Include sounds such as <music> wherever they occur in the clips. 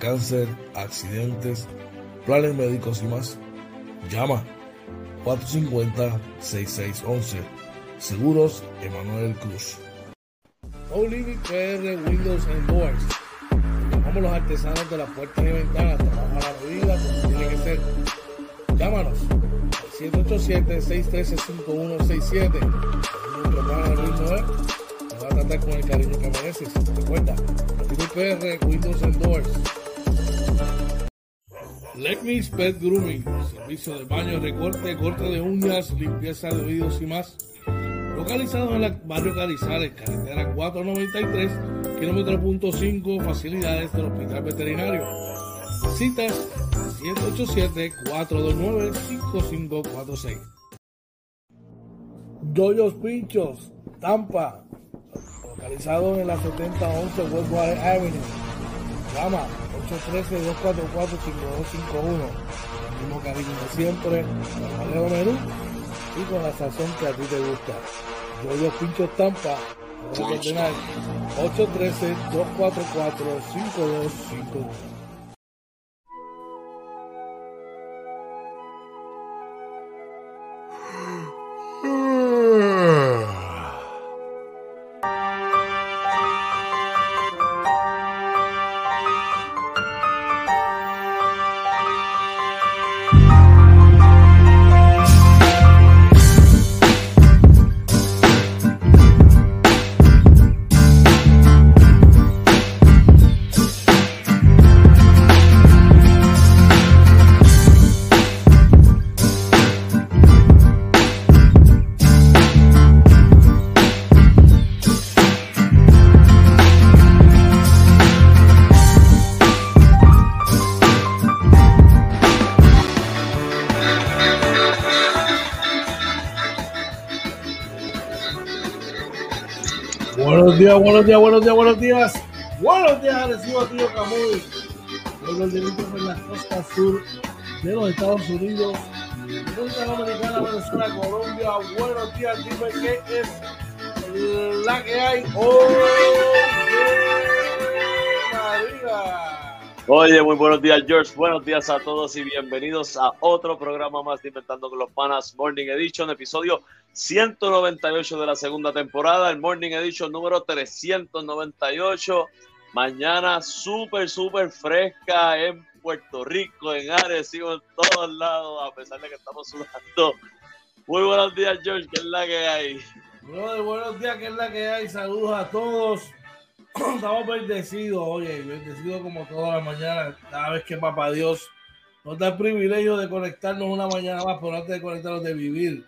cáncer, accidentes, planes médicos y más. Llama 450-6611. Seguros Emanuel Cruz. No Limit PR Windows and Doors. Llamamos los artesanos de las puertas y ventanas. Trabajamos a la medida como tiene que ser. Llámanos 787-613-5167. Nuestro plan de. Nos va a tratar con el cariño que mereces. Recuerda, Limit PR Windows and Doors. Lecnis Pet Grooming, servicio de baño, recorte, corte de uñas, limpieza de oídos y más. Localizado en el barrio Carizales, carretera 493, kilómetro punto 5, facilidades del Hospital Veterinario. Citas 787-429-5546. Doyos Pinchos, Tampa, localizado en la 7011 Westwater Avenue. Llama 813-244-5251. El mismo cariño de siempre, el menú y con la sazón que a ti te gusta. Yo yo pincho estampa, 813-244-5251. Días, buenos días, buenos días, buenos días. Buenos días, recibo tío Camuy. Buenos días en la costa sur de los Estados Unidos. República Dominicana, Venezuela, Colombia. Buenos días, dime qué es la que hay hoy. María. Oye, muy buenos días, George. Buenos días a todos y bienvenidos a otro programa más de Inventando con los Panas Morning Edition, episodio 198 de la segunda temporada, el Morning Edition número 398. Mañana súper, súper fresca en Puerto Rico, en Arecibo, en todos lados, a pesar de que estamos sudando. Muy buenos días, George, ¿qué es la que hay? Brother, buenos días, ¿qué es la que hay? Saludos a todos. <clears throat> Estamos bendecidos, oye, bendecidos como todas las mañanas, cada vez que Papá Dios nos da el privilegio de conectarnos una mañana más, pero antes de conectarnos, de vivir,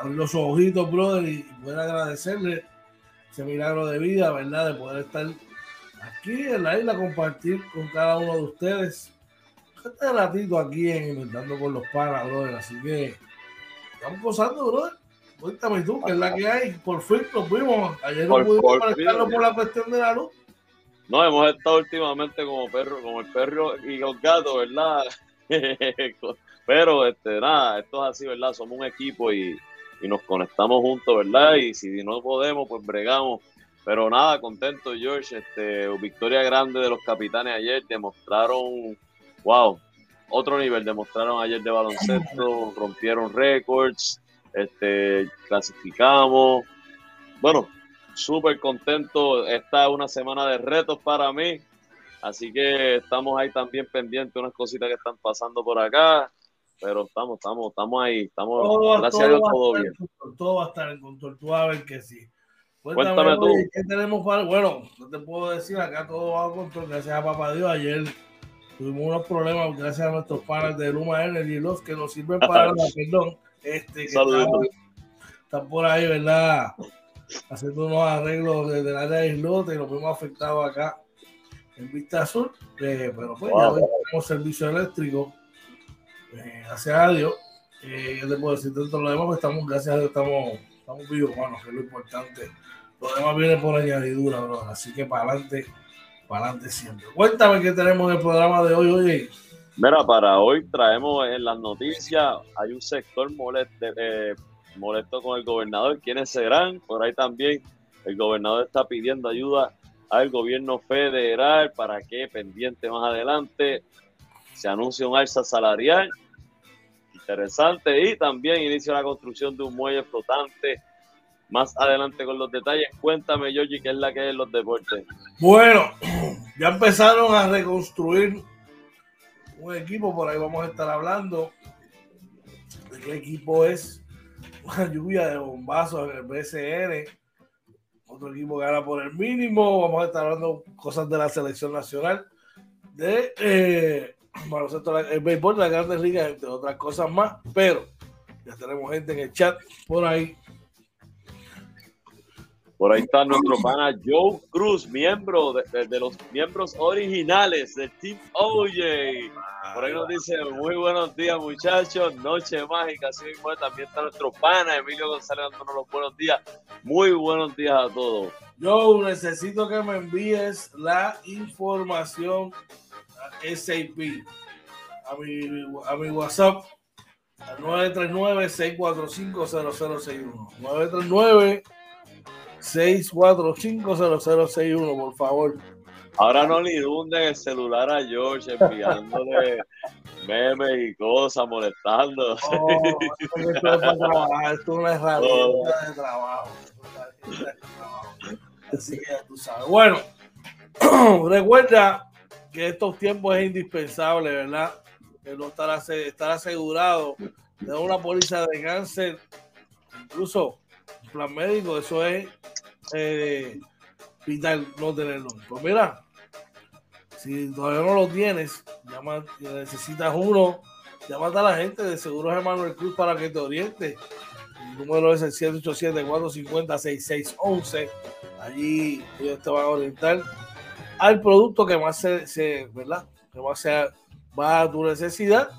abrir los ojitos, brother, y poder agradecerle ese milagro de vida, ¿verdad? De poder estar aquí en la isla, compartir con cada uno de ustedes este ratito aquí en Inventando con los Panas, brother. Así que estamos gozando, brother. Cuéntame tú, ¿qué es la que hay? Por fin nos fuimos. Ayer no pudimos conectarnos por la cuestión de la luz. No, hemos estado últimamente como perro, como el perro y los gatos, ¿verdad? <laughs> Pero este, nada, esto es así, ¿verdad? Somos un equipo y, y nos conectamos juntos, ¿verdad? Y si no podemos, pues bregamos. Pero nada, contento, George. Este, victoria grande de los capitanes ayer. Demostraron, wow, otro nivel. Demostraron ayer de baloncesto, <laughs> rompieron récords, este, clasificamos. Bueno, súper contento. Esta es una semana de retos para mí. Así que estamos ahí también pendientes de unas cositas que están pasando por acá. Pero estamos, estamos, estamos ahí. Estamos, Todo, gracias todo a Dios, todo bien. en control, todo va a estar en control. Tú vas a ver que sí. Cuéntame tú. oye, ¿Qué tenemos para.? Bueno, no te puedo decir, acá todo va a control. Gracias a Papá Dios. Ayer tuvimos unos problemas gracias a nuestros panas de Luma Energy, los que nos sirven para <laughs> la, perdón, este, que están, están por ahí, ¿verdad? Haciendo unos arreglos desde el área de islote y nos vimos afectados acá en Vista Azul. eh, pero pues ya Wow. hoy tenemos servicio eléctrico. Eh, gracias a Dios. Eh, yo te puedo decir, de lo demás, pues estamos, gracias a Dios, estamos, estamos vivos, bueno, que es lo importante. Lo demás viene por añadidura, bro. Así que para adelante, para adelante siempre. Cuéntame qué tenemos en el programa de hoy, oye. Mira, para hoy traemos en las noticias, hay un sector molesto, eh, molesto con el gobernador. ¿Quiénes serán? Por ahí también el gobernador está pidiendo ayuda al gobierno federal. ¿Para qué? Pendiente más adelante. Se anuncia un alza salarial. Interesante. Y también inicia la construcción de un muelle flotante. Más adelante con los detalles. Cuéntame, Georgie, qué es la que es los deportes. Bueno, <clears throat> ya empezaron a reconstruir un equipo. Por ahí vamos a estar hablando de qué equipo es. <laughs> Una lluvia de bombazos en el BCN otro equipo gana por el mínimo. Vamos a estar hablando cosas de la selección nacional, de eh, el béisbol de las grandes ligas, entre otras cosas más. Pero ya tenemos gente en el chat por ahí. Por ahí está nuestro pana Joe Cruz, miembro de, de, los miembros originales del Team OJ. Por ahí nos dice, muy buenos días muchachos, noche mágica, así mismo también está nuestro pana Emilio González dándonos los buenos días. Muy buenos días a todos. Yo necesito que me envíes la información SAP, a mi, a mi WhatsApp, al 939-645-0061. 939 6450061, por favor. Ahora no le inunden el celular a George enviándole <laughs> memes y cosas, molestando. Oh, esto es esto es una herramienta de trabajo. Así que ya tú sabes. Bueno, <clears throat> recuerda que estos tiempos es indispensable, ¿verdad? Que no estar, estar asegurado de una póliza de cáncer, incluso plan médico, eso es eh, vital no tenerlo. Pues mira, si todavía no lo tienes, llama, necesitas uno, llámate a la gente de Seguros Emanuel Cruz para que te oriente. El número es el 787-450-6611. Allí ellos te van a orientar al producto que más se, ¿verdad? Que más sea, va a tu necesidad.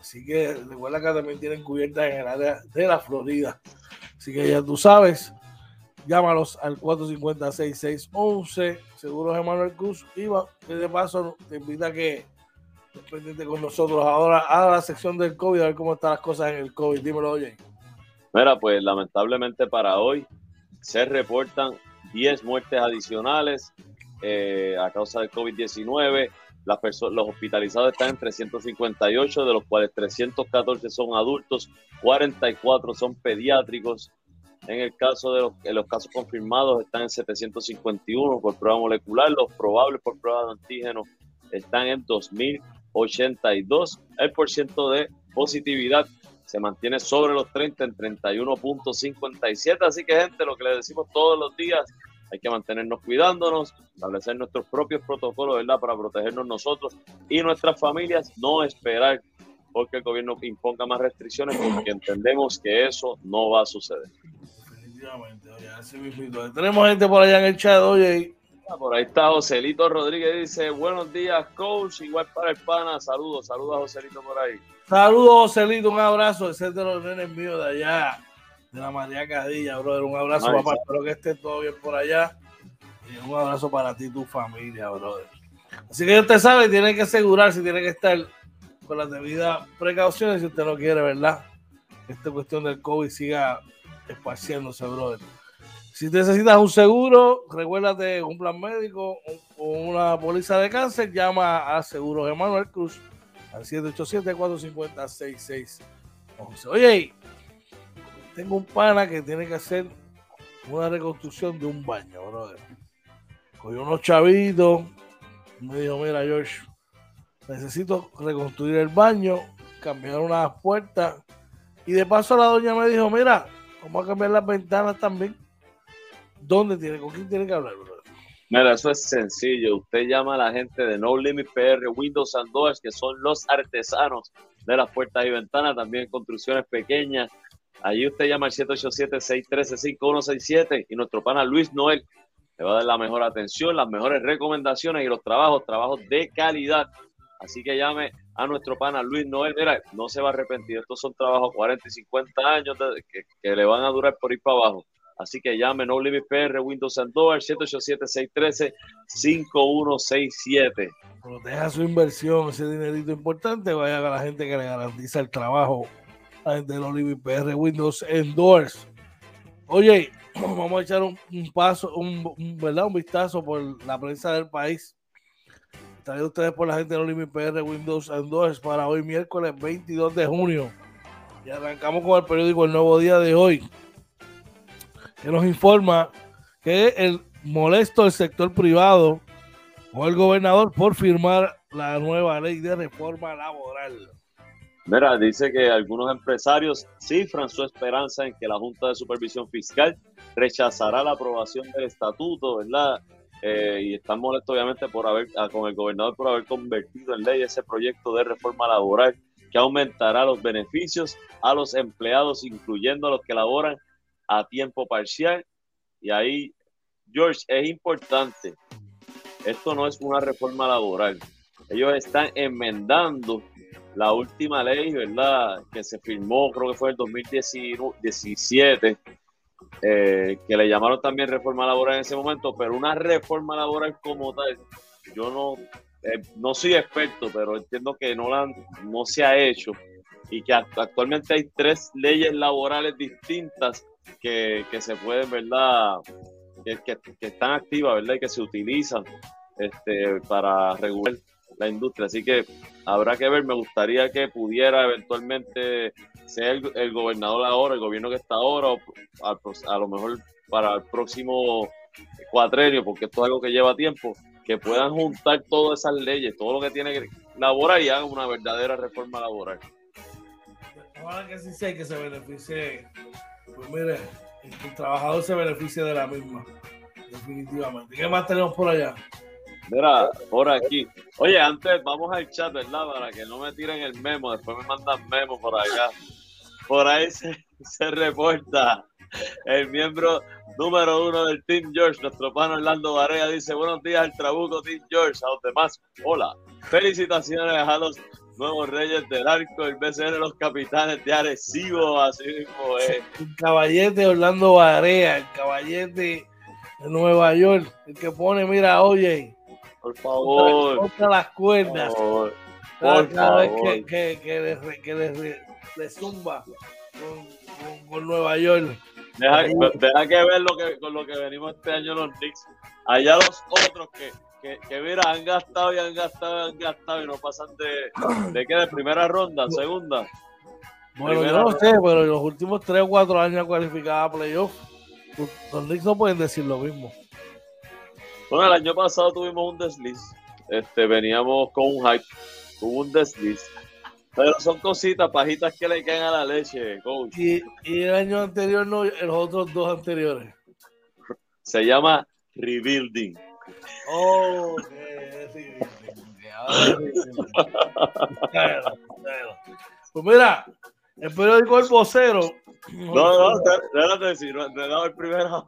Así que recuerda que también tienen cubiertas en el área de la Florida. Así que ya tú sabes, llámalos al 450-6611, Seguros Emanuel Cruz. Y de paso te invita a que estés con nosotros ahora a la sección del COVID, a ver cómo están las cosas en el COVID. Dímelo, oye. Mira, pues lamentablemente para hoy se reportan 10 muertes adicionales eh, a causa del COVID-19. Las personas, los hospitalizados están en 358, de los cuales 314 son adultos, 44 son pediátricos. En el caso de los, los casos confirmados están en 751 por prueba molecular, los probables por prueba de antígeno están en 2082. El porcentaje de positividad se mantiene sobre los 30 en 31.57. Así que gente, lo que le decimos todos los días, hay que mantenernos cuidándonos, establecer nuestros propios protocolos, ¿verdad? Para protegernos nosotros y nuestras familias, no esperar porque el gobierno imponga más restricciones, porque entendemos que eso no va a suceder. Definitivamente, oye, así mismo. Tenemos gente por allá en el chat, oye. Ah, por ahí está Joselito Rodríguez, dice, buenos días, coach, igual para el pana, saludos, saludos a Joselito por ahí. Saludos, Joselito, un abrazo, de los nenes míos de allá de la María Cadilla, brother. Un abrazo, papá. Espero que esté todo bien por allá. Y un abrazo para ti y tu familia, brother. Así que usted sabe, tiene que asegurarse, tiene que estar con las debidas precauciones si usted no quiere, ¿verdad? Esta cuestión del COVID siga esparciéndose, brother. Si necesitas un seguro, recuérdate un plan médico o una póliza de cáncer, llama a Seguros Emanuel Cruz al 787-450-6611. Oye, tengo un pana que tiene que hacer una reconstrucción de un baño, brother. Cogió unos chavitos, me dijo, mira George, necesito reconstruir el baño, cambiar unas puertas. Y de paso la doña me dijo, mira, vamos a cambiar las ventanas también. ¿Dónde tiene? ¿Con quién tiene que hablar, brother? Mira, eso es sencillo. Usted llama a la gente de No Limit PR, Windows and Doors, que son los artesanos de las puertas y ventanas, también construcciones pequeñas, Allí usted llama al 787-613-5167 y nuestro pana Luis Noel le va a dar la mejor atención, las mejores recomendaciones y los trabajos, trabajos de calidad. Así que llame a nuestro pana Luis Noel. Mira, no se va a arrepentir. Estos son trabajos 40 y 50 años que, le van a durar por ir para abajo. Así que llame No Limit PR, Windows and Door, 787-613-5167. Proteja su inversión, ese dinerito importante. Vaya a la gente que le garantiza el trabajo de los PR Windows Endorse. Oye, <clears throat> vamos a echar un, paso, un, ¿verdad? un vistazo por la prensa del país. Traído ustedes por la gente de Limit PR Windows and Doors para hoy miércoles 22 de junio. Y arrancamos con el periódico El Nuevo Día de hoy, que nos informa que el molesto del sector privado o el gobernador por firmar la nueva ley de reforma laboral. Mira, dice que algunos empresarios cifran su esperanza en que la Junta de Supervisión Fiscal rechazará la aprobación del estatuto, ¿verdad? Eh, y están molestos obviamente por haber, ah, con el gobernador por haber convertido en ley ese proyecto de reforma laboral que aumentará los beneficios a los empleados, incluyendo a los que laboran a tiempo parcial. Y ahí, George, es importante, esto no es una reforma laboral. Ellos están enmendando la última ley, ¿verdad? Que se firmó, creo que fue en el 2017, eh, que le llamaron también reforma laboral en ese momento, pero una reforma laboral como tal, yo no, eh, no soy experto, pero entiendo que no, la, no se ha hecho y que actualmente hay tres leyes laborales distintas que, se pueden, ¿verdad? Que, que, están activas, ¿verdad? Y que se utilizan este, para regular la industria. Así que habrá que ver, me gustaría que pudiera eventualmente ser el, gobernador ahora, el gobierno que está ahora, o a, lo mejor para el próximo cuatrenio, porque esto es algo que lleva tiempo, que puedan juntar todas esas leyes, todo lo que tiene que laborar y hagan una verdadera reforma laboral. Ojalá que sí sea que se beneficie, pues mire, el trabajador se beneficie de la misma, definitivamente. ¿Qué más tenemos por allá? Mira, por aquí. Oye, antes vamos al chat, ¿verdad? Para que no me tiren el memo, después me mandan memo por acá. Por ahí se, reporta el miembro número uno del Team George, nuestro pan Orlando Barea, dice buenos días al Trabuco Team George, a los demás, hola, felicitaciones a los nuevos reyes del arco, el BCN, los capitanes de Arecibo, así mismo es. El caballete Orlando Barea, el caballete de Nueva York, el que pone, mira, oye, por favor. Contra las cuerdas. Por, cada, vez que, que, que, que le, le, zumba con, con, Nueva York. Deja, deja, que ver lo que, con lo que venimos este año los Knicks. Allá los otros que, que, que, mira, han gastado y han gastado y han gastado y no pasan de, de qué, de primera ronda, segunda. Bueno, yo no sé, pero en los últimos 3 o 4 años cualificada a playoff, los Knicks no pueden decir lo mismo. Bueno, el año pasado tuvimos un desliz. Este, veníamos con un hype, tuvo un desliz. Pero son cositas, pajitas que le caen a la leche, coach. Y, el año anterior no, los otros dos anteriores. Se llama Rebuilding. Oh, Pues mira, el periódico El Vocero. No, no, espérate, si no, he dado el primero.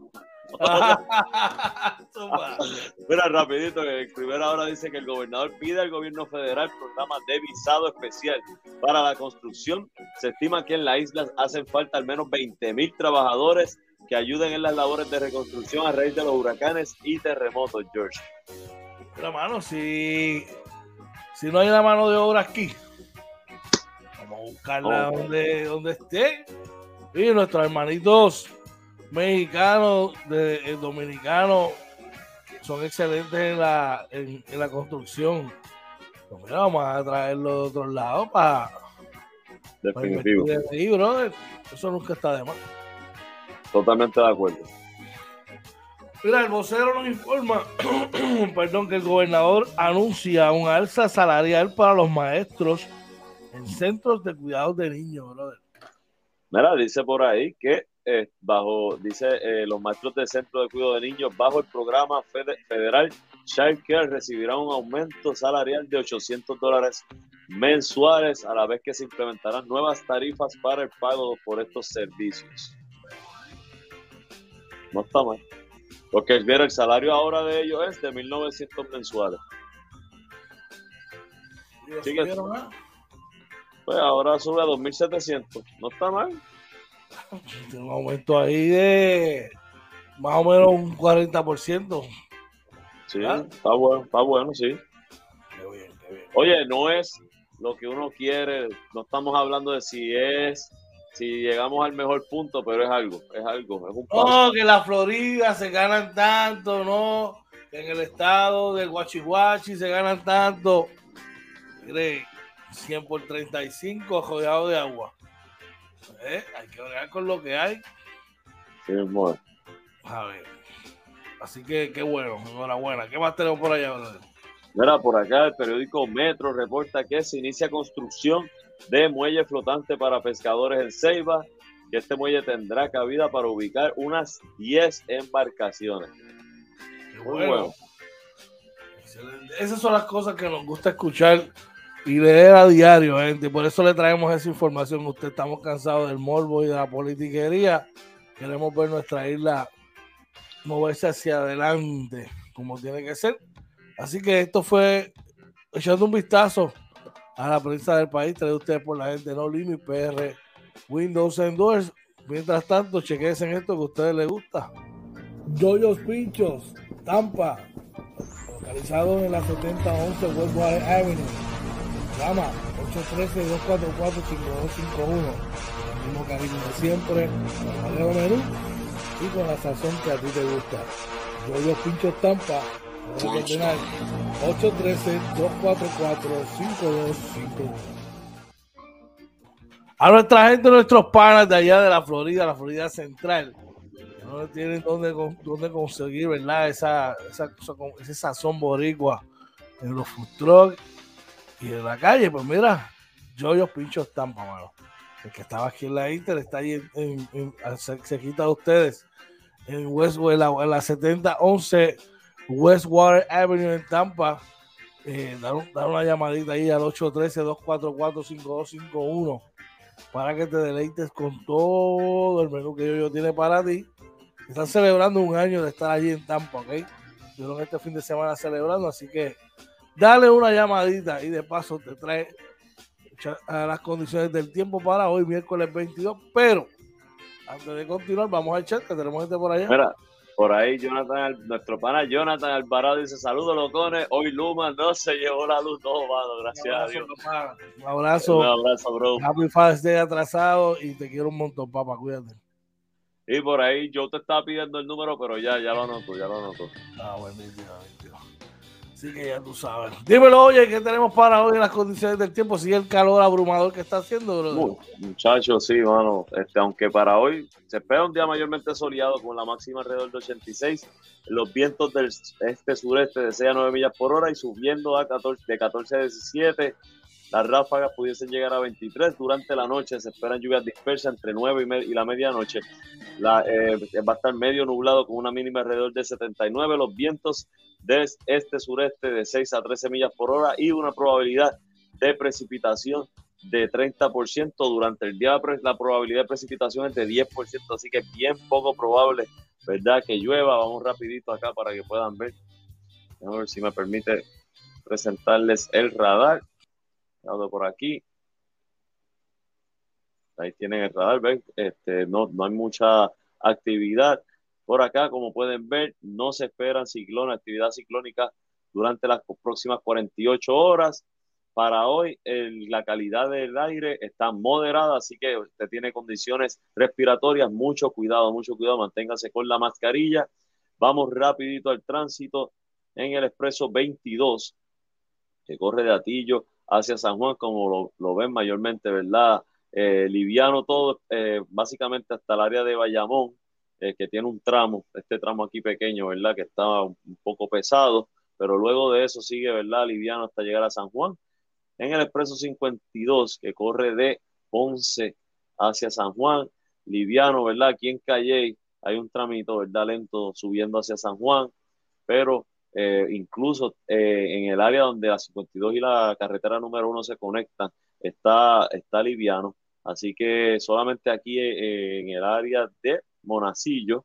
<laughs> Mira, rapidito, que en primera hora dice que el gobernador pide al gobierno federal programa de visado especial para la construcción. Se estima que en la isla hacen falta al menos 20 mil trabajadores que ayuden en las labores de reconstrucción a raíz de los huracanes y terremotos, George. Pero, mano, si, si no hay la mano de obra aquí, vamos a buscarla donde, donde esté. Y nuestros hermanitos mexicanos, de, dominicanos, son excelentes en la, en, la construcción. Pues vamos a traerlo de otros lados para. Definitivo. Eso nunca está de más. Totalmente de acuerdo. Mira, el vocero nos informa, <clears throat> perdón, que el gobernador anuncia un alza salarial para los maestros en centros de cuidados de niños, brother. Mira, dice por ahí que eh, bajo, dice, eh, los maestros del centro de cuidado de niños bajo el programa federal Child Care recibirán un aumento salarial de 800 dólares mensuales a la vez que se implementarán nuevas tarifas para el pago por estos servicios. No está mal. Porque el salario ahora de ellos es de 1.900 mensuales. Pues ahora sube a 2.700. No está mal. Un aumento ahí de más o menos un 40%. Sí, está bueno, está bueno, sí. Oye, no es lo que uno quiere, no estamos hablando de si es si llegamos al mejor punto, pero es algo, es algo, es un No, que la Florida se ganan tanto, no, que en el estado del Guachihuachi se ganan tanto. Mire, 100 por 35 rodeado de agua. ¿Eh? Hay que ver con lo que hay. Sí, bueno. A ver. Así que qué bueno, enhorabuena. ¿Qué más tenemos por allá, Mira, por acá el periódico Metro reporta que se inicia construcción de muelle flotante para pescadores en Ceiba, que este muelle tendrá cabida para ubicar unas 10 embarcaciones. Muy bueno. Esas son las cosas que nos gusta escuchar y leer a diario, gente. Por eso le traemos esa información. Usted estamos cansados del morbo y de la politiquería. Queremos ver nuestra isla moverse hacia adelante como tiene que ser. Así que esto fue echando un vistazo a la prensa del país, trae ustedes por la gente No Limit PR, Windows and Doors. Mientras tanto, chequense en esto que a ustedes les gusta. Joyos Pinchos, Tampa, localizado en la 7011 Westwater Avenue. Llama 813-244-5251. El mismo cariño de siempre, con menú y con la sazón que a ti te gusta. Joyos Pinchos Tampa, 813-244-5251. A nuestra gente, nuestros panas de allá de la Florida, la Florida Central, no tienen dónde, dónde conseguir, ¿verdad? Esa, esa, ese sazón boricua en los food trucks y en la calle. Pues mira, yo yo pincho estampa, mano. El que estaba aquí en la Inter está ahí en, en, se, quita de ustedes en Westwood, en la, en la 7011 Westwater Avenue en Tampa. Eh, dar, una llamadita ahí al 813-244-5251 para que te deleites con todo el menú que yo, tiene para ti. Están celebrando un año de estar allí en Tampa, ¿ok? Estuvieron este fin de semana celebrando, así que dale una llamadita y de paso te trae a las condiciones del tiempo para hoy, miércoles 22. Pero antes de continuar, vamos a echar que tenemos gente por allá. Por ahí, Jonathan, nuestro pana Jonathan Alvarado dice: Saludos, locones. Hoy Luma no se llevó la luz todo, mano. Gracias a Dios. Un abrazo. Un abrazo, bro. Happy Father's Day atrasado y te quiero un montón, papá. Cuídate. Y por ahí, yo te estaba pidiendo el número, pero ya, ya lo anoto, ya lo anoto. Ah, buenísimo, Así que ya tú sabes. Dímelo, oye, ¿qué tenemos para hoy en las condiciones del tiempo? ¿Sigue el calor abrumador que está haciendo, muchachos, sí, mano. Este, aunque para hoy se espera un día mayormente soleado con la máxima alrededor de 86, los vientos del este-sureste de 6 a 9 millas por hora y subiendo a 14, de 14 a 17. Las ráfagas pudiesen llegar a 23. Durante la noche se esperan lluvias dispersas entre 9 y, y la medianoche. La, eh, va a estar medio nublado con una mínima alrededor de 79. Los vientos de este-sureste de 6 a 13 millas por hora y una probabilidad de precipitación de 30%. Durante el día la probabilidad de precipitación es de 10%, así que es bien poco probable, ¿verdad? Que llueva. Vamos rapidito acá para que puedan ver. A ver si me permite presentarles el radar. Por aquí. Ahí tienen el radar, ven, este, no, no hay mucha actividad. Por acá, como pueden ver, no se esperan ciclones, actividad ciclónica durante las próximas 48 horas. Para hoy, la calidad del aire está moderada, así que usted tiene condiciones respiratorias. Mucho cuidado, mucho cuidado, manténgase con la mascarilla. Vamos rapidito al tránsito en el expreso 22, que corre de Atillo hacia San Juan, como lo, ven mayormente, ¿verdad? Eh, liviano todo, eh, básicamente hasta el área de Bayamón eh, que tiene un tramo, este tramo aquí pequeño, ¿verdad? Que está un, poco pesado, pero luego de eso sigue, ¿verdad? Liviano hasta llegar a San Juan. En el expreso 52, que corre de Ponce hacia San Juan, liviano, ¿verdad? Aquí en Calle hay un tramito, ¿verdad? Lento subiendo hacia San Juan, pero eh, incluso eh, en el área donde la 52 y la carretera número 1 se conectan, está, está liviano. Así que solamente aquí en el área de Monacillo,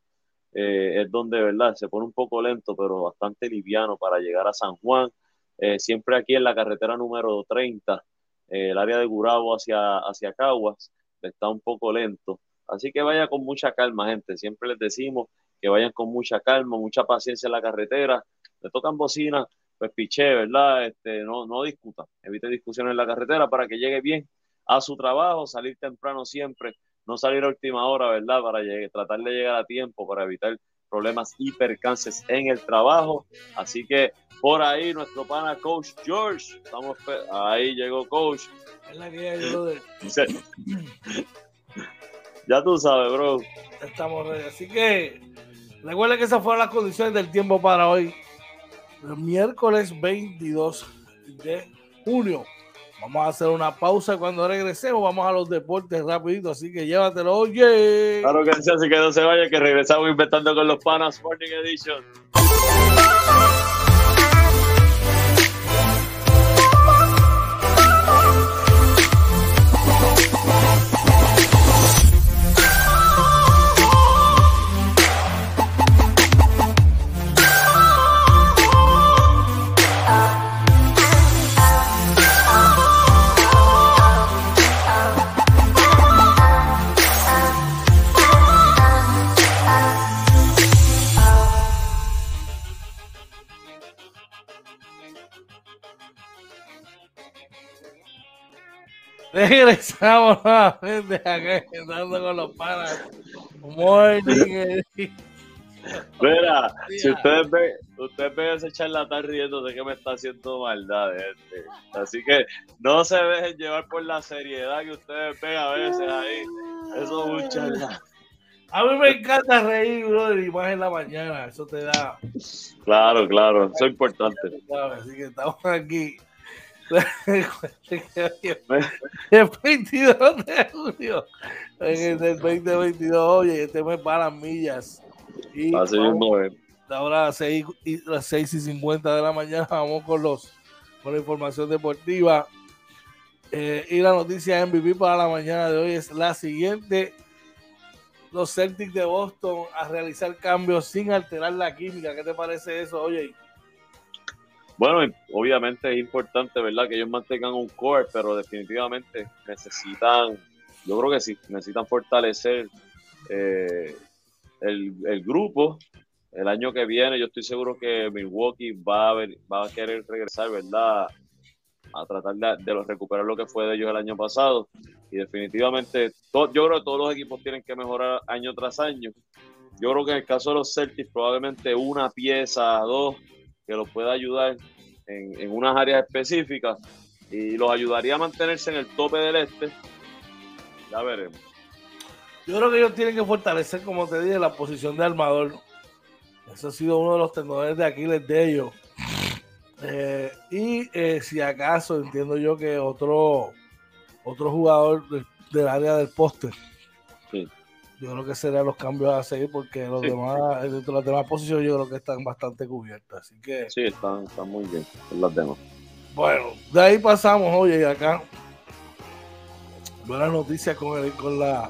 eh, es donde, ¿verdad? Se pone un poco lento, pero bastante liviano para llegar a San Juan. Eh, siempre aquí en la carretera número 30, eh, el área de Gurabo hacia, hacia Caguas, está un poco lento. Así que vaya con mucha calma, gente. Siempre les decimos que vayan con mucha calma, mucha paciencia en la carretera. Le tocan bocina, pues piché, ¿verdad? Este, no, no discutan. Evite discusiones en la carretera para que llegue bien a su trabajo, salir temprano siempre no salir a última hora, ¿verdad? Para tratar de llegar a tiempo, para evitar problemas y percances en el trabajo. Así que por ahí nuestro pana Coach George, estamos ahí llegó Coach. Es la que <laughs> ya tú sabes, bro. Estamos ready. Así que recuerden que esas fueron las condiciones del tiempo para hoy. Miércoles 22 de junio. Vamos a hacer una pausa cuando regresemos. Vamos a los deportes rapidito, así que llévatelo, oye. Claro que sí, así que no se vaya, que regresamos inventando con los panas Morning Edition. Regresamos nuevamente acá dando con los panas. Morning. Mira, si ustedes ven, ustedes ven ese charlatán riendo de que me está haciendo maldad este. Así que no se dejen llevar por la seriedad que ustedes ven a veces ahí. Eso es un charlatán. A mí me encanta reír, bro, de más en la mañana. Eso te da. Claro, claro, eso es importante. Así que estamos aquí el 22 de julio en el 2022, oye, este mes para las millas. Y Así es. Ahora a las 6, y, las 6 y 50 de la mañana vamos con los con la información deportiva. Eh, y la noticia MVP para la mañana de hoy es la siguiente. Los Celtics de Boston a realizar cambios sin alterar la química. ¿Qué te parece eso, oye? Bueno, obviamente es importante, ¿verdad? Que ellos mantengan un core, pero definitivamente necesitan, yo creo que sí, necesitan fortalecer eh, el, grupo. El año que viene, yo estoy seguro que Milwaukee va a, va a querer regresar, ¿verdad? A tratar de, recuperar lo que fue de ellos el año pasado. Y definitivamente, yo creo que todos los equipos tienen que mejorar año tras año. Yo creo que en el caso de los Celtics, probablemente una pieza, dos, que los pueda ayudar en, en, unas áreas específicas y los ayudaría a mantenerse en el tope del este. Ya veremos. Yo creo que ellos tienen que fortalecer, como te dije, la posición de armador. Eso ha sido uno de los tenores de Aquiles de ellos. Eh, y eh, si acaso entiendo yo que otro, otro jugador del, área del póster. Yo creo que serían los cambios a seguir porque los demás, dentro de las demás posiciones yo creo que están bastante cubiertas. Así que. Sí, están, están muy bien las demás. Bueno, de ahí pasamos, oye, acá. Buenas noticias con el, con la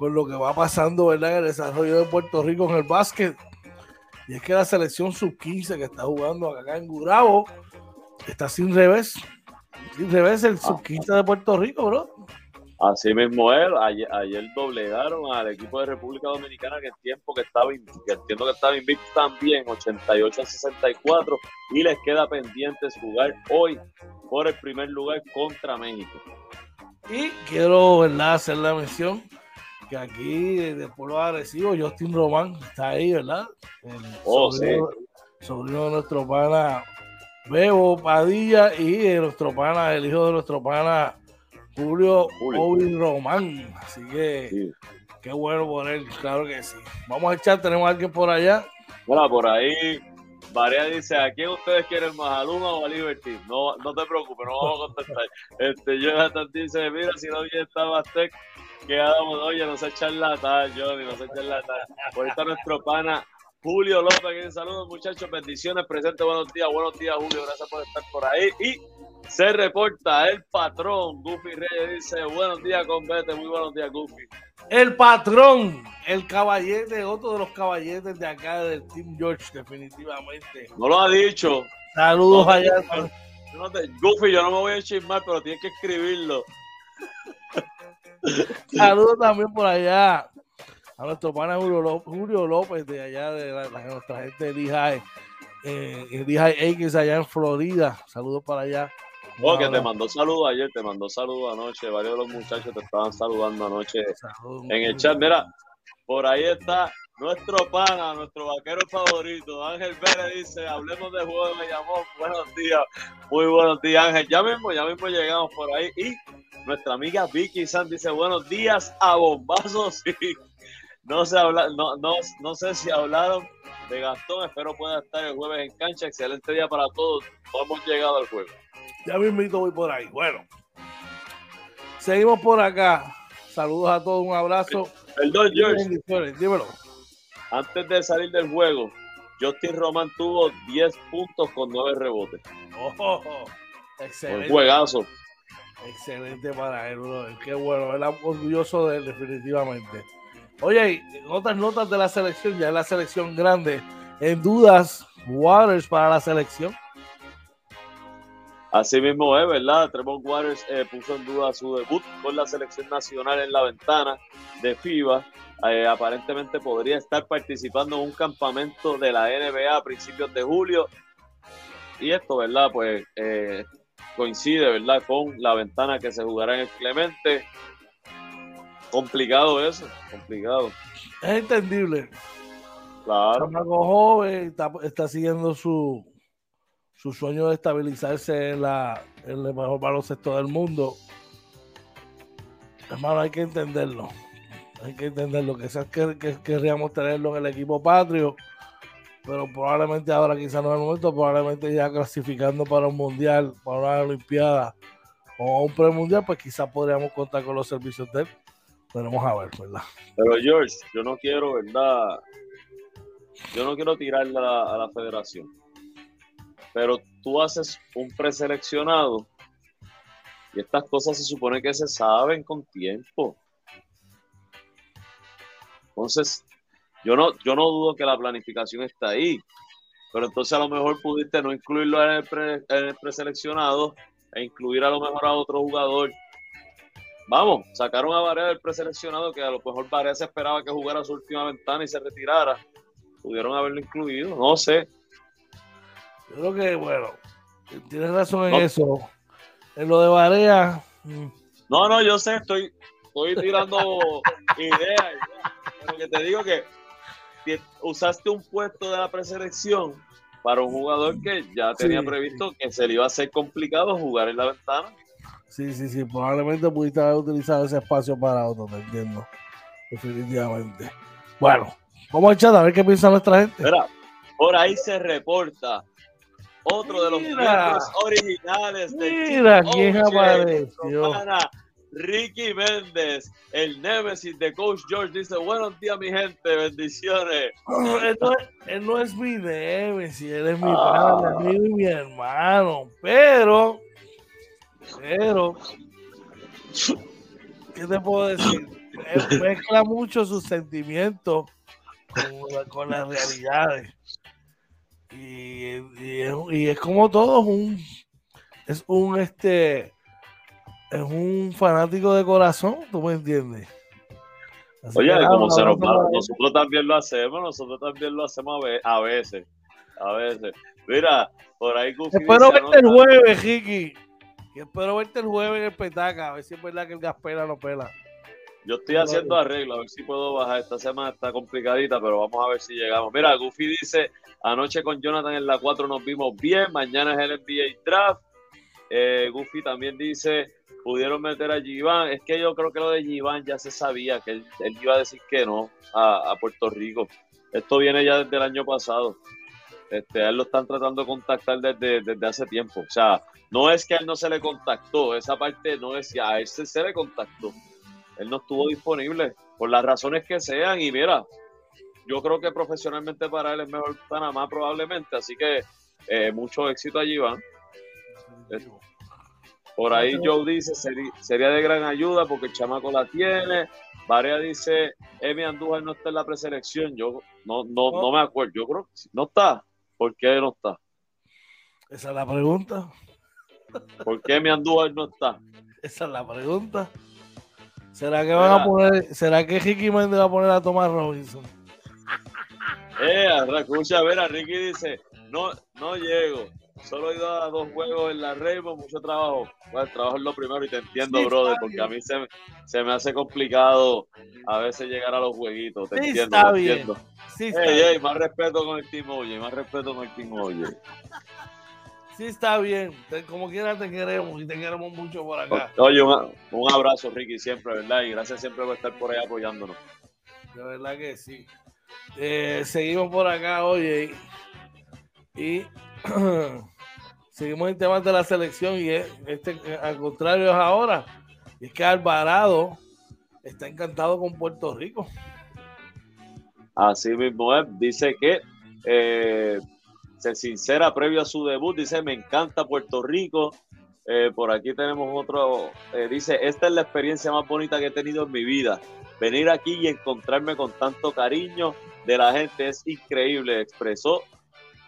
con lo que va pasando ¿verdad? en el desarrollo de Puerto Rico en el básquet. Y es que la selección sub-15 que está jugando acá en Gurabo está sin revés. Sin revés el ah. sub-15 de Puerto Rico, bro. Así mismo él, ayer, doblegaron al equipo de República Dominicana que el tiempo que estaba, que entiendo que estaba invicto también, 88 a 64, y les queda pendiente jugar hoy por el primer lugar contra México. Y quiero ¿verdad? hacer la mención que aquí de Pueblo Agresivo, Justin Román está ahí, ¿verdad? oh, sobrino, sí. sobrino de nuestro pana Bebo Padilla y de nuestro pana, el hijo de nuestro pana Julio, Julio. Román. Así que qué bueno por él, claro que sí. Vamos a echar, tenemos a alguien por allá. Bueno, por ahí María dice, ¿a quién ustedes quieren más, a Luma o a Liberty? No, no te preocupes, no vamos a contestar. <laughs> este, Jonathan dice, mira, si no viene está Bastec, quedamos, oye, no se charlatán, Johnny, no se charlatán. Ahorita nuestro pana Julio López, saludos muchachos, bendiciones, presente, buenos días, buenos días Julio, gracias por estar por ahí. Y se reporta el patrón, Goofy Reyes dice, buenos días con Vete, muy buenos días Goofy. El patrón, el caballete, otro de los caballetes de acá del Team George, definitivamente. No lo ha dicho. Saludos allá. Goofy, yo no me voy a chismar, pero tienes que escribirlo. Saludos también por allá a nuestro pana Julio López, de allá de la, nuestra gente de Lehigh, eh, Lehigh Acres allá en Florida. Saludos para allá. Oh, que te mandó saludos ayer, te mandó saludos anoche. Varios de los muchachos te estaban saludando anoche en el chat. Mira, por ahí está nuestro pana, nuestro vaquero favorito, Ángel Pérez dice, hablemos de juego, me llamó, buenos días, muy buenos días Ángel, ya mismo, ya mismo llegamos por ahí. Y nuestra amiga Vicky San dice, buenos días a bombazos, <laughs> no, se habla, no, no, no sé si hablaron de Gastón, espero pueda estar el jueves en cancha, excelente día para todos, hemos llegado al juego. Ya mismo voy por ahí, bueno, seguimos por acá, saludos a todos, un abrazo. Perdón, George. Dímelo. Antes de salir del juego, Justin Roman tuvo 10 puntos con 9 rebotes. Oh, excelente. Un juegazo. Excelente para él, Qué bueno, él orgulloso de él, definitivamente. Oye, otras notas de la selección, ya es la selección grande. En dudas, Waters para la selección. Así mismo es, ¿verdad? Trevor Waters eh, puso en duda su debut con la selección nacional en la ventana de FIBA. Eh, aparentemente podría estar participando en un campamento de la NBA a principios de julio. Y esto, ¿verdad? Pues eh, coincide, ¿verdad? Con la ventana que se jugará en el Clemente. Complicado eso, complicado. Es entendible. Claro. Un joven está, está siguiendo su, su sueño de estabilizarse en, la, en el mejor baloncesto del mundo. Hermano, hay que entenderlo. Hay que entenderlo. Quizás que, que, querríamos tenerlo en el equipo patrio, pero probablemente ahora quizás no es el momento, probablemente ya clasificando para un mundial, para una olimpiada o un premundial, pues quizás podríamos contar con los servicios de él. Veremos a ver, ¿verdad? Pero George, yo no quiero, ¿verdad? Yo no quiero tirarla a la federación pero tú haces un preseleccionado y estas cosas se supone que se saben con tiempo. Entonces, yo no, yo no dudo que la planificación está ahí, pero entonces a lo mejor pudiste no incluirlo en el, preseleccionado e incluir a lo mejor a otro jugador. Vamos, sacaron a Varea del preseleccionado, que a lo mejor Varea se esperaba que jugara su última ventana y se retirara. Pudieron haberlo incluido, no sé. Yo creo que, bueno, tienes razón en eso. En lo de Barea. Mm. No, no, yo sé, estoy, estoy tirando <laughs> ideas. Pero que te digo que, usaste un puesto de la preselección para un jugador que ya tenía previsto que se le iba a hacer complicado jugar en la ventana. Sí, sí, sí, probablemente pudiste haber utilizado ese espacio para otro, te entiendo. Definitivamente. Bueno, vamos a echar a ver qué piensa nuestra gente. Mira, por ahí se reporta otro de los miembros originales de Mira quién apareció. Ricky Méndez, el némesis de Coach George, dice: Buenos días, mi gente, bendiciones. él, no es, mi némesis, él es mi ah. padre, y mi hermano. Pero, pero, ¿qué te puedo decir? Él mezcla mucho sus sentimientos con, con las realidades. Y, y, es, como todo, es un, es un este es un fanático de corazón, ¿tú me entiendes? Oye, como se nos nosotros también lo hacemos, nosotros también lo hacemos a veces, a veces. Mira, por ahí Espero verte el jueves, Ricky. Espero verte el jueves en el petaca, a ver si es verdad que el gas pela no pela. Yo estoy haciendo arreglo, a ver si puedo bajar. Esta semana está complicadita, pero vamos a ver si llegamos. Mira, Goofy dice, anoche con Jonathan en la 4 nos vimos bien, mañana es el NBA Draft. Eh, Goofy también dice, pudieron meter a Giván. Es que yo creo que lo de Giván ya se sabía, que él, iba a decir que no a, Puerto Rico. Esto viene ya desde el año pasado. Este, a él lo están tratando de contactar desde, desde hace tiempo. O sea, no es que a él no se le contactó, esa parte no es que a él se le contactó él no estuvo disponible por las razones que sean y mira, yo creo que profesionalmente para él es mejor Panamá probablemente, así que eh, mucho éxito allí, van. Por ahí Joe dice, sería, de gran ayuda porque el chamaco la tiene. Varea dice, Emi Andújar no está en la preselección. Yo no, no, no me acuerdo. Yo creo que no está. ¿Por qué no está? Esa es la pregunta. ¿Por qué Emi Andújar no está? Esa es la pregunta. ¿Será que van a poner, será que Ricky Méndez va a poner a Tomás Robinson? Eh, escucha, a ver, a Ricky dice, no, no llego. solo he ido a dos juegos en la Rainbow, mucho trabajo. Bueno, el trabajo es lo primero y te entiendo, brother, porque a mí se, se, me hace complicado a veces llegar a los jueguitos. Te entiendo, te entiendo. Sí, más respeto con el Team Oye, más respeto con el Team Oye. Sí, está bien. como quiera te queremos y te queremos mucho por acá. Oye, un, un abrazo, Ricky, siempre, ¿verdad? Y gracias siempre por estar por ahí apoyándonos. De verdad que sí. Eh, seguimos por acá, oye. Y <clears throat> seguimos en temas de la selección y este al contrario es ahora. Y es que Alvarado está encantado con Puerto Rico. Así mismo es. Dice que eh, se sincera previo a su debut. Dice, me encanta Puerto Rico. Eh, por aquí tenemos otro. Eh, dice, esta es la experiencia más bonita que he tenido en mi vida. Venir aquí y encontrarme con tanto cariño de la gente es increíble. Expresó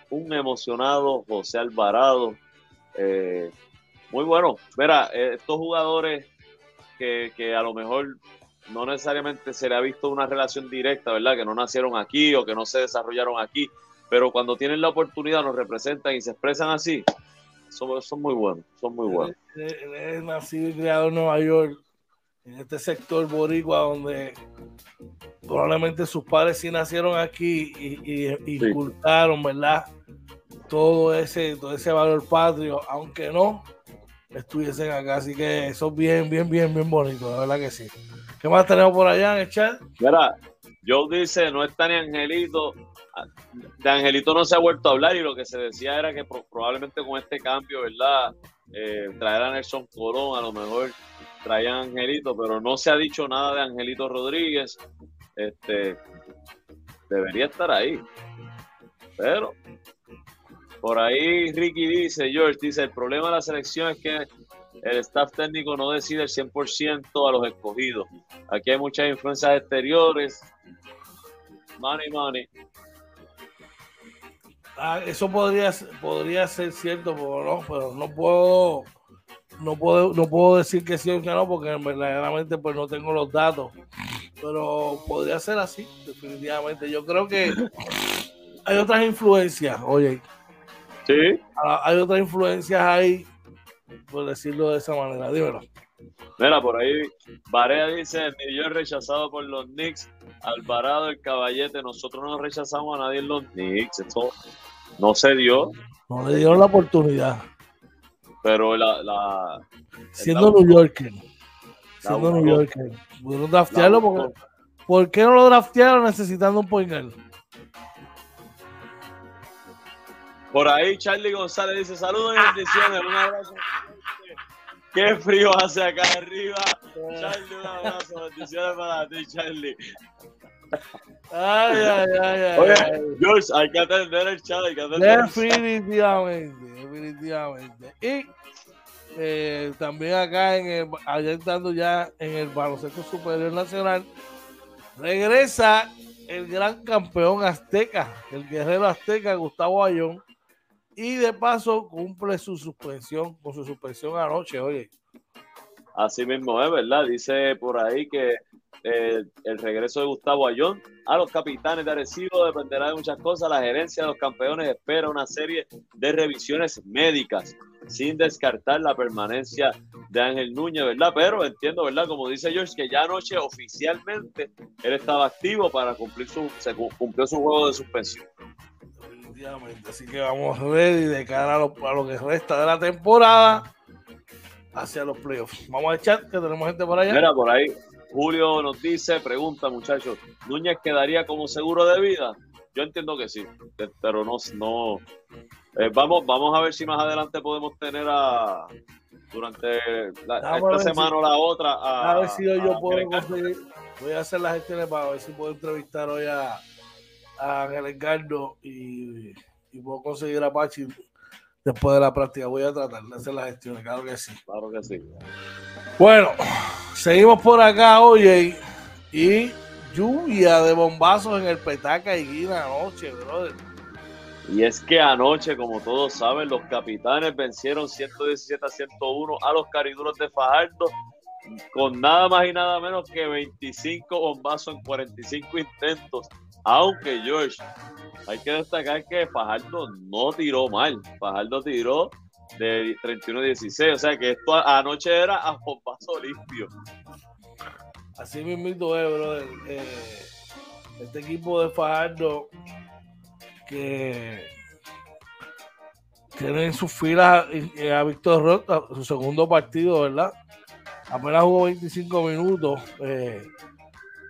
un emocionado José Alvarado. Muy bueno. Mira, estos jugadores que, que, a lo mejor no necesariamente se le ha visto una relación directa, ¿verdad? Que no nacieron aquí o que no se desarrollaron aquí, pero cuando tienen la oportunidad nos representan y se expresan así. Son, son muy buenos, son muy buenos. Él es nacido y criado en Nueva York, en este sector boricua donde probablemente sus padres sí nacieron aquí y, y, ¿verdad? Todo ese, todo ese valor patrio, aunque no estuviesen acá. Así que eso es bien, bien, bien, bien bonito, la verdad que sí. ¿Qué más tenemos por allá en el chat? Mira, Joe dice, no está ni Angelito. De Angelito no se ha vuelto a hablar y lo que se decía era que probablemente con este cambio, ¿verdad? Eh, traer a Nelson Colón, a lo mejor traían a Angelito, pero no se ha dicho nada de Angelito Rodríguez este, debería estar ahí. Pero por ahí Ricky dice, George dice, el problema de la selección es que el staff técnico no decide el 100% a los escogidos. Aquí hay muchas influencias exteriores. Money, money. Ah, eso podría, podría ser cierto, pero no, pero no puedo, no puedo, no puedo decir que sí o que no, porque verdaderamente pues no tengo los datos pero podría ser así, definitivamente. Yo creo que hay otras influencias, oye. Sí. Ah, hay otras influencias ahí, por decirlo de esa manera. Dímelo. Mira, por ahí, Barea dice, yo he rechazado por los Knicks, Alvarado, el caballete, nosotros no rechazamos a nadie en los Knicks, esto no se dio. No le dieron la oportunidad. Pero la... la Siendo New Yorker. Siendo New Yorker. Pudieron draftearlo porque. ¿Por qué no lo draftearon necesitando un point Por ahí Charlie González dice saludos y bendiciones, un abrazo. Qué frío hace acá arriba. Charlie, un abrazo, bendiciones para ti, Charlie. Ay, ay, ay, ay. Oye, George, hay que atender el chat, hay que atender Definitivamente, definitivamente. Y eh, también acá en el, allá entrando ya en el baloncesto superior nacional, regresa el gran campeón azteca, el guerrero azteca Gustavo Ayón, y de paso cumple su suspensión, con su suspensión anoche, oye. Así mismo es, ¿verdad? Dice por ahí que eh, el regreso de Gustavo Ayón a los capitanes de Arecibo dependerá de muchas cosas. La gerencia de los campeones espera una serie de revisiones médicas sin descartar la permanencia de Ángel Núñez, ¿verdad? Pero entiendo, ¿verdad? Como dice George, que ya anoche oficialmente él estaba activo para cumplir su, se cumplió su juego de suspensión. Así que vamos ready de cara a lo, a lo que resta de la temporada hacia los playoffs. Vamos a echar que tenemos gente por allá. Mira, por ahí, Julio nos dice, pregunta muchachos, ¿Núñez quedaría como seguro de vida? Yo entiendo que sí, pero no, no eh, vamos, vamos a ver si más adelante podemos tener a durante la, esta semana o la otra. A, ver si yo, puedo conseguir. Voy a hacer las gestiones para ver si puedo entrevistar hoy a, a Ángel y, y, puedo conseguir a Pachi después de la práctica. Voy a tratar de hacer las gestiones, claro que sí. Claro que sí. Bueno, seguimos por acá, oye, y lluvia de bombazos en el Petaca y Guina anoche, brother. Y es que anoche, como todos saben, los capitanes vencieron 117 a 101 a los cariduros de Fajardo con nada más y nada menos que 25 bombazos en 45 intentos. Aunque George, hay que destacar que Fajardo no tiró mal. Fajardo tiró de 31-16. O sea que esto anoche era a paso limpio. Así mismo es, brother. Eh, este equipo de Fajardo que tiene en sus filas a Víctor Rota, su segundo partido, ¿verdad? Apenas jugó 25 minutos. Eh,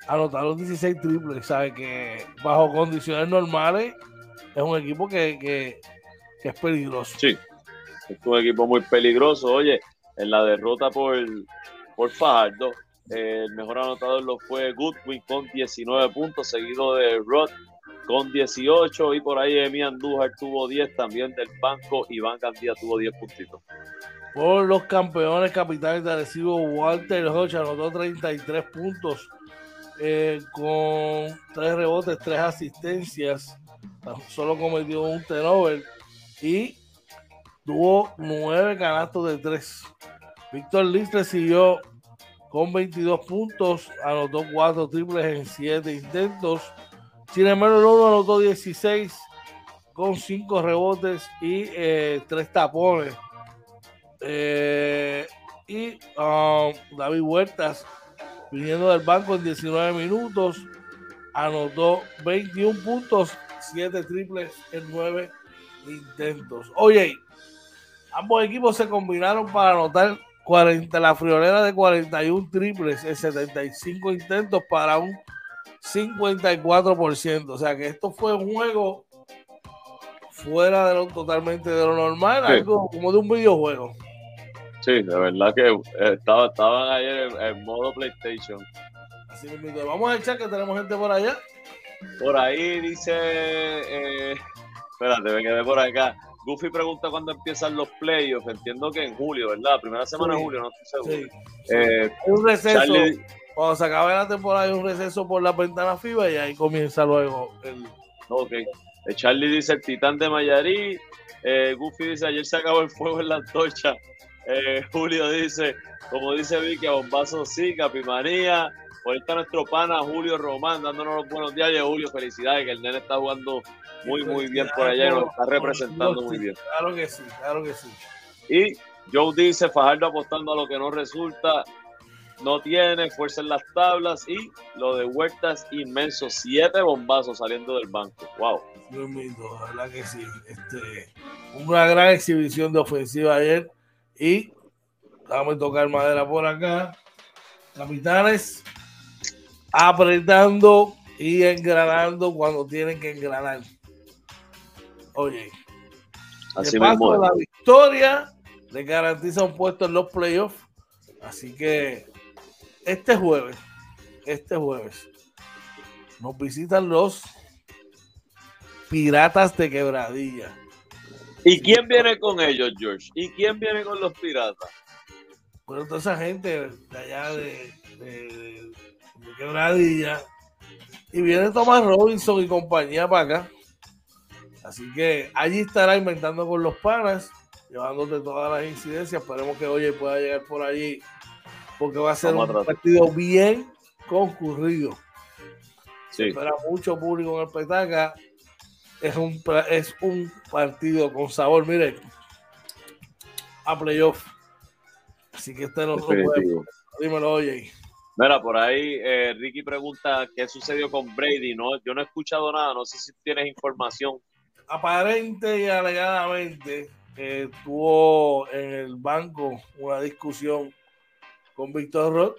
anotaron 16 triples, ¿sabe? Que bajo condiciones normales es un equipo que, es peligroso. Sí, es un equipo muy peligroso. Oye, en la derrota por, por Fajardo, el mejor anotador lo fue Goodwin con 19 puntos, seguido de Rod con 18 y por ahí Emi Andújar tuvo 10 también del banco, Iván Gandía tuvo 10 puntitos. Por los campeones capitales de Arecibo, Walter Rocha anotó 33 puntos eh, con 3 rebotes, 3 asistencias, solo cometió un turnover y tuvo 9 canastos de 3. Víctor Liz recibió con 22 puntos, anotó 4 triples en 7 intentos sin embargo, Lolo anotó 16 con 5 rebotes y 3 eh, tapones. Eh, y um, David Huertas, viniendo del banco en 19 minutos, anotó 21 puntos, 7 triples en 9 intentos. Oye, ambos equipos se combinaron para anotar 40, la friolera de 41 triples en 75 intentos para un 54%. O sea que esto fue un juego fuera de lo totalmente de lo normal, algo como de un videojuego. Sí, de verdad que eh, estaba, estaban ayer en, modo PlayStation. Así mismo. Vamos a echar que tenemos gente por allá. Por ahí dice. Eh, espérate, me quedé por acá. Goofy pregunta cuándo empiezan los playoffs. Entiendo que en julio, ¿verdad? Primera semana de julio, no estoy seguro. Sí. Eh, un receso cuando se acabe la temporada hay un receso por la ventana FIBA y ahí comienza luego el... Ok. Eh, Charlie dice el titán de Mayarí. Eh, Goofy dice ayer se acabó el fuego en la antorcha. Eh, <laughs> Julio dice, como dice Vicky, a bombazo sí, capimanía. Por ahí está nuestro pana Julio Román dándonos los buenos días. Y Julio, felicidades, que el nene está jugando muy, muy bien por allá y nos está representando muy bien. Claro que sí, claro que sí. Y Joe dice, Fajardo apostando a lo que no resulta no tiene fuerza en las tablas y lo de Huertas inmenso, siete bombazos saliendo del banco. Wow. Dios mío, verdad que sí. Este, una gran exhibición de ofensiva ayer y vamos a tocar madera por acá. Capitanes apretando y engranando cuando tienen que engranar. Oye, Así paso, la victoria le garantiza un puesto en los playoffs. Así que este jueves, este jueves, nos visitan los Piratas de Quebradilla. ¿Y quién viene con ellos, George? ¿Y quién viene con los Piratas? Bueno, toda esa gente de allá de, Quebradilla. Y viene Thomas Robinson y compañía para acá. Así que allí estará inventando con los panas, llevándote todas las incidencias. Esperemos que hoy pueda llegar por allí porque va a ser un partido bien concurrido. Sí. espera mucho público en el petaca. Es un, es un partido con sabor, mire, a playoff. Así que este no lo puede. Dímelo, oye. Mira, por ahí eh, Ricky pregunta qué sucedió con Brady. No, yo no he escuchado nada, no sé si tienes información. Aparente y alegadamente eh, tuvo en el banco una discusión con Víctor Roth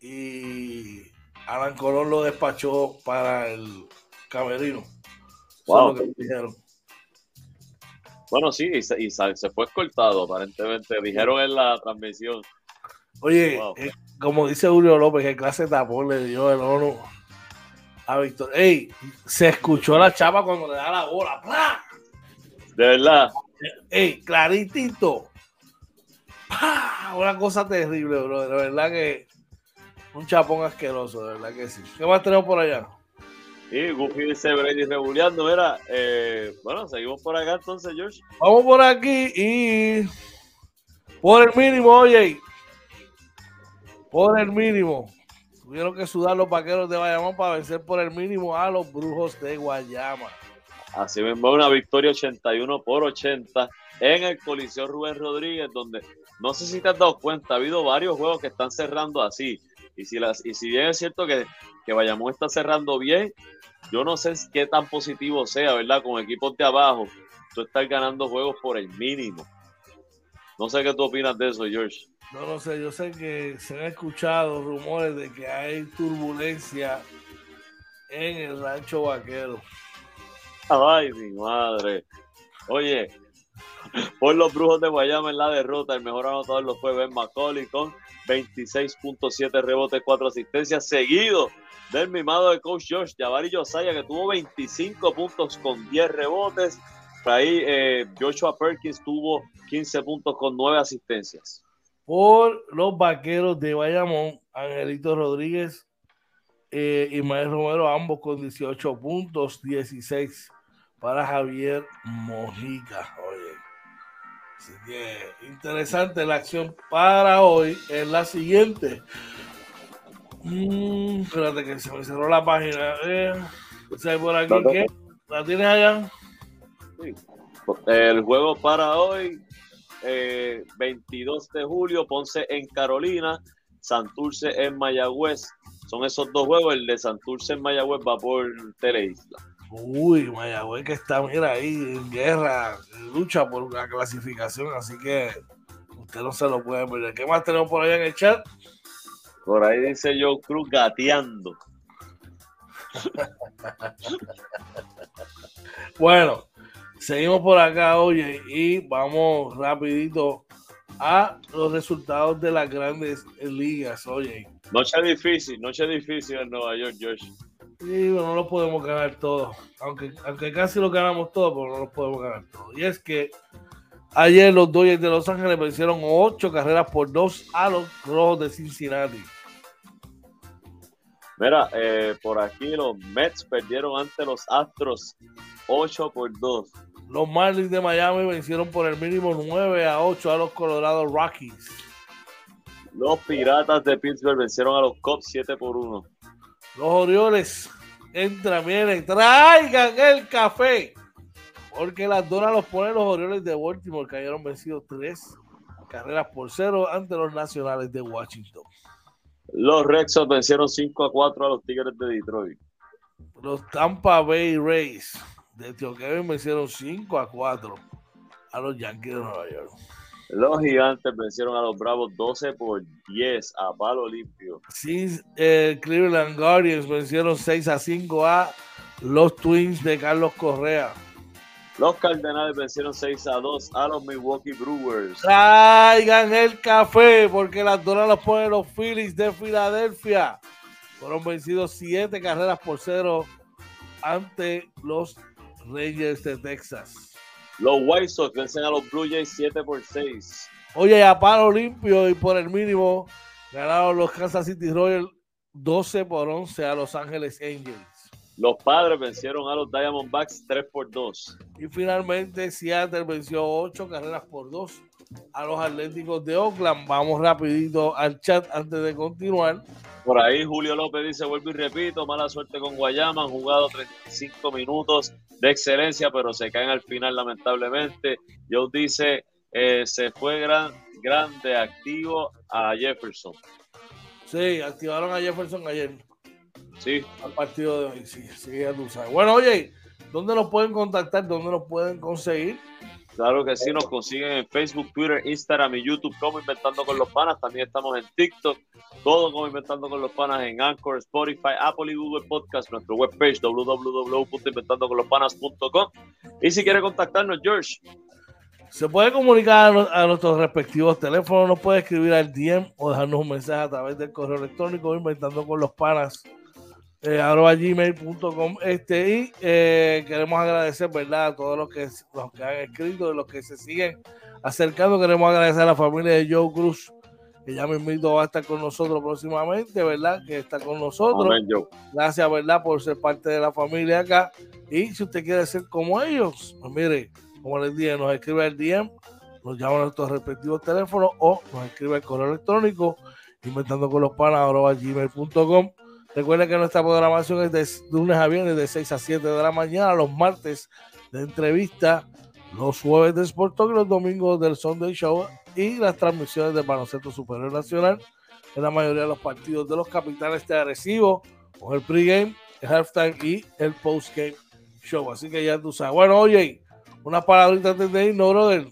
y Alan Colón lo despachó para el camerino. Wow. Bueno, sí, y, se, fue escoltado, aparentemente. Dijeron en la transmisión. Oye, eh, como dice Julio López, que clase tapón le dio el ONU a Víctor. Ey, se escuchó la chapa cuando le da la bola. De verdad. Ey, claritito. Una cosa terrible, bro. De verdad que un chapón asqueroso, de verdad que sí. ¿Qué más tenemos por allá? Y Goofy dice Brady regulando, mira, eh, bueno, seguimos por acá entonces, George. Vamos por aquí y por el mínimo, oye, por el mínimo, Tuvieron que sudar los vaqueros de Bayamón para vencer por el mínimo a los brujos de Guayama. Así mismo, una victoria 81 por 80 en el Coliseo Rubén Rodríguez, donde no sé si te has dado cuenta, ha habido varios juegos que están cerrando así. Y si, las, y si bien es cierto que, que Bayamón está cerrando bien, yo no sé qué tan positivo sea, ¿verdad? Con equipos de abajo, tú estás ganando juegos por el mínimo. No sé qué tú opinas de eso, George. No lo sé, yo sé que se han escuchado rumores de que hay turbulencia en el rancho vaquero. Ay, mi madre. Oye, <laughs> por los brujos de Guayama en la derrota, el mejor anotador lo fue Ben McCauley con 26.7 rebotes, 4 asistencias, seguido del mimado de coach Josh Javari Josiah, que tuvo 25 puntos con 10 rebotes. Por ahí eh, Joshua Perkins tuvo 15 puntos con 9 asistencias. Por los vaqueros de Bayamón, Angelito Rodríguez eh, y Mael Romero, ambos con 18 puntos, 16 para Javier Mojica. Así que interesante la acción para hoy. Es la siguiente. Mm, espérate que se me cerró la página. Eh, por aquí qué? ¿La tienes allá? Sí. El juego para hoy, eh, 22 de julio, Ponce en Carolina, Santurce en Mayagüez. Son esos dos juegos. El de Santurce en Mayagüez va por Teleisla. Uy, Mayagüez que está, mira, ahí en guerra, lucha por la clasificación, así que usted no se lo puede perder. ¿Qué más tenemos por allá en el chat? Por ahí dice Joe Cruz gateando. <laughs> bueno, seguimos por acá, oye, y vamos rapidito a los resultados de las grandes ligas, oye. Noche difícil, noche difícil en Nueva York, Josh. Sí, bueno, no lo podemos ganar todo. Aunque, aunque casi lo ganamos todo, pero no lo podemos ganar todo. Y es que ayer los Dodgers de Los Ángeles vencieron ocho carreras por dos a los Rojos de Cincinnati. Mira, eh, por aquí los Mets perdieron ante los Astros 8 por 2. Los Marlins de Miami vencieron por el mínimo 9 a 8 a los Colorado Rockies. Los Piratas de Pittsburgh vencieron a los Cubs 7 por 1. Los Orioles entran, miren, traigan el café. Porque las donas los ponen los Orioles de Baltimore. Cayeron vencidos 3 carreras por 0 ante los Nacionales de Washington. Los Rexos vencieron 5 a 4 a los Tigres de Detroit. Los Tampa Bay Rays de Tío Kevin vencieron 5 a 4 a los Yankees de Nueva York. Los Gigantes vencieron a los Bravos 12 por 10 a palo limpio. Sí, eh, Cleveland Guardians vencieron 6 a 5 a los Twins de Carlos Correa. Los Cardenales vencieron 6 a 2 a los Milwaukee Brewers. Traigan el café porque las donas los ponen los Phillies de Filadelfia. Fueron vencidos 7 carreras por 0 ante los Rangers de Texas. Los White Sox vencen a los Blue Jays 7 por 6. Oye, a palo limpio y por el mínimo ganaron los Kansas City Royals 12 por 11 a Los Ángeles Angels. Los padres vencieron a los Diamondbacks 3 por 2. Y finalmente Seattle venció 8 carreras por 2 a los Atléticos de Oakland. Vamos rapidito al chat antes de continuar. Por ahí Julio López dice, vuelvo y repito, mala suerte con Guayama, han jugado 35 minutos de excelencia, pero se caen al final lamentablemente. Joe dice, eh, se fue gran, grande activo a Jefferson. Sí, activaron a Jefferson ayer. Sí. Al partido de hoy, sí, sí, ya tú sabes. Bueno, oye, ¿dónde nos pueden contactar? ¿Dónde nos pueden conseguir? Claro que sí, nos consiguen en Facebook, Twitter, Instagram y YouTube como Inventando con los Panas. También estamos en TikTok, todo como Inventando con los Panas en Anchor, Spotify, Apple y Google Podcast, nuestro webpage www.inventandoconlospanas.com. Y si quiere contactarnos, George. Se puede comunicar a, nuestros respectivos teléfonos, nos puede escribir al DM o dejarnos un mensaje a través del correo electrónico Inventando con los Panas eh, arroba gmail.com este y eh, queremos agradecer verdad a todos los que, los que han escrito y los que se siguen acercando. Queremos agradecer a la familia de Joe Cruz que ya me invito va a estar con nosotros próximamente verdad que está con nosotros. Amén, gracias verdad por ser parte de la familia acá. Y si usted quiere ser como ellos pues mire como les dije nos escribe el DM nos llama a nuestros respectivos teléfonos o nos escribe el correo electrónico inventando con los panas, gmail.com. Recuerden que nuestra programación es de lunes a viernes de 6 a 7 de la mañana, los martes de entrevista, los jueves de Sport Talk los domingos del Sunday Show y las transmisiones del Baloncesto Superior Nacional en la mayoría de los partidos de los capitanes de Arecibo con el pregame, el halftime y el postgame show. Así que ya tú sabes. Bueno, oye, una palabrita antes de irnos, brother.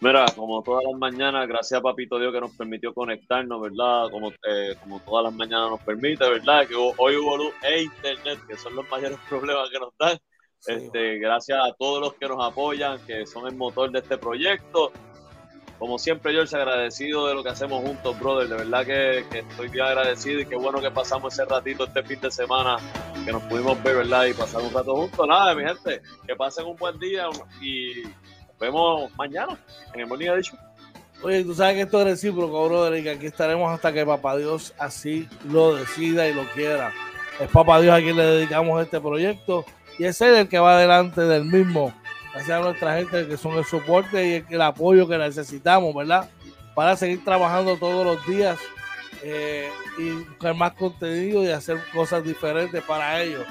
Mira, como todas las mañanas, gracias a Papito Dios que nos permitió conectarnos, ¿verdad? Como, eh, como todas las mañanas nos permite, ¿verdad? Que hoy hubo luz e internet, que son los <laughs> mayores problemas que nos dan. este, gracias a todos los que nos apoyan, que son el motor de este proyecto. Como siempre, George, agradecido de lo que hacemos juntos, brother. De verdad que, que, estoy bien agradecido y qué bueno que pasamos ese ratito este fin de semana, que nos pudimos ver, ¿verdad? Y pasar un rato juntos. Nada, mi gente, que pasen un buen día y vemos mañana en el Morning Edition. Oye, tú sabes que esto es recíproco, brother, y que aquí estaremos hasta que Papá Dios así lo decida y lo quiera. Es Papá Dios a quien le dedicamos este proyecto y es él el que va delante del mismo. Gracias a nuestra gente que son el soporte y el, apoyo que necesitamos, ¿verdad? Para seguir trabajando todos los días eh, y buscar más contenido y hacer cosas diferentes para ellos.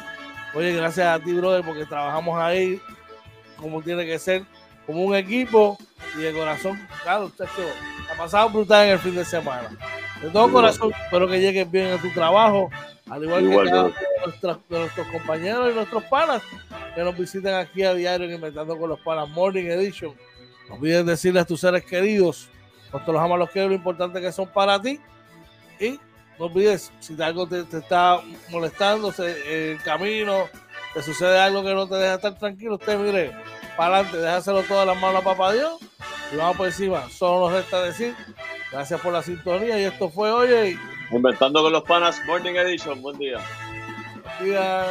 Oye, gracias a ti, brother, porque trabajamos ahí como tiene que ser como un equipo y de corazón, claro, chacho, ha pasado brutal en el fin de semana. De todo corazón, espero que llegues bien a tu trabajo, al igual, que de, nuestros, compañeros y nuestros panas que nos visiten aquí a diario Inventando con los Panas Morning Edition. No olvides decirles a tus seres queridos cuánto los amas, los quiero, lo importante que son para ti. Y no olvides, si algo te, te está molestando en el camino, te sucede algo que no te deja estar tranquilo, usted mire, para adelante, déjaselo todo de las manos a papá Dios y vamos por encima. Solo nos resta decir gracias por la sintonía y esto fue Oye. Inventando con los panas, Morning Edition. Buen día. Buen día.